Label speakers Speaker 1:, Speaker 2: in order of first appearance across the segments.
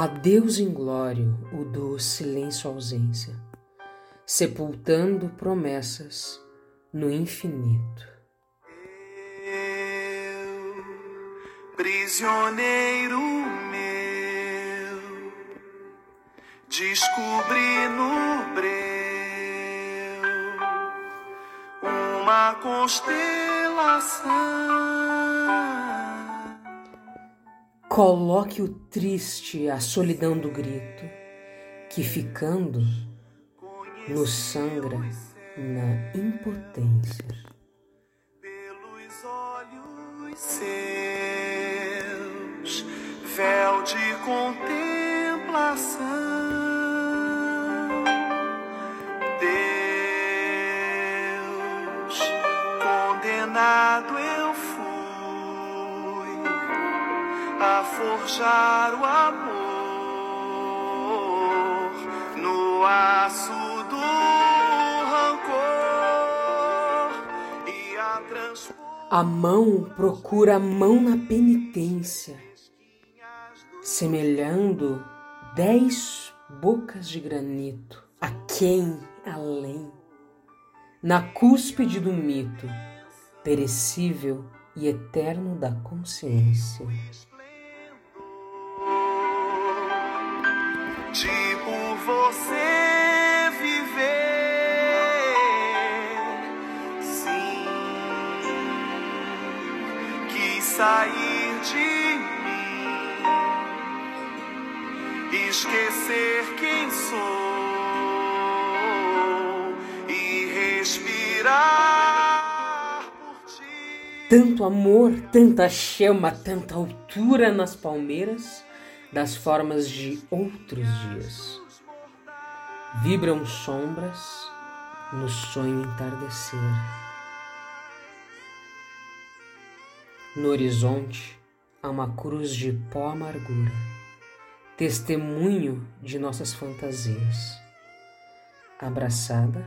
Speaker 1: Adeus inglório o do silêncio ausência, sepultando promessas no infinito.
Speaker 2: Eu, prisioneiro meu, descobri no breu uma constelação
Speaker 1: Coloque o triste à solidão do grito, que ficando nos sangra na impotência.
Speaker 2: Pelos olhos seus, véu de contemplação, Deus, condenado a forjar o amor no aço do rancor e a
Speaker 1: A mão procura a mão na penitência, semelhando dez bocas de granito, a quem além, na cúspide do mito, perecível e eterno da consciência.
Speaker 2: Tipo você viver. Sim, quis sair de mim, esquecer quem sou e respirar por ti.
Speaker 1: Tanto amor, tanta chama, tanta altura nas palmeiras das formas de outros dias. Vibram sombras no sonho entardecer. No horizonte há uma cruz de pó amargura, testemunho de nossas fantasias, abraçada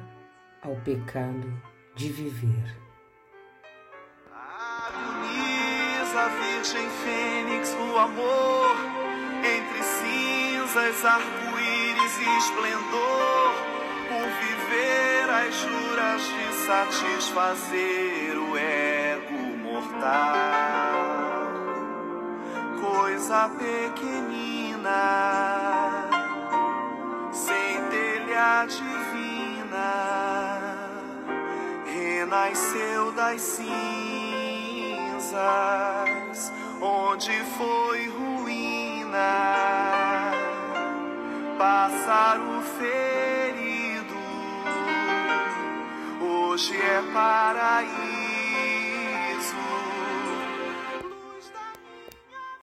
Speaker 1: ao pecado de viver.
Speaker 2: Agoniza, Virgem Fênix, o amor cinzas, arco-íris e esplendor, por viver as juras de satisfazer o ego mortal. Coisa pequenina, sem telha divina, renasceu das cinzas, onde foi ruim pássaro ferido, hoje é paraíso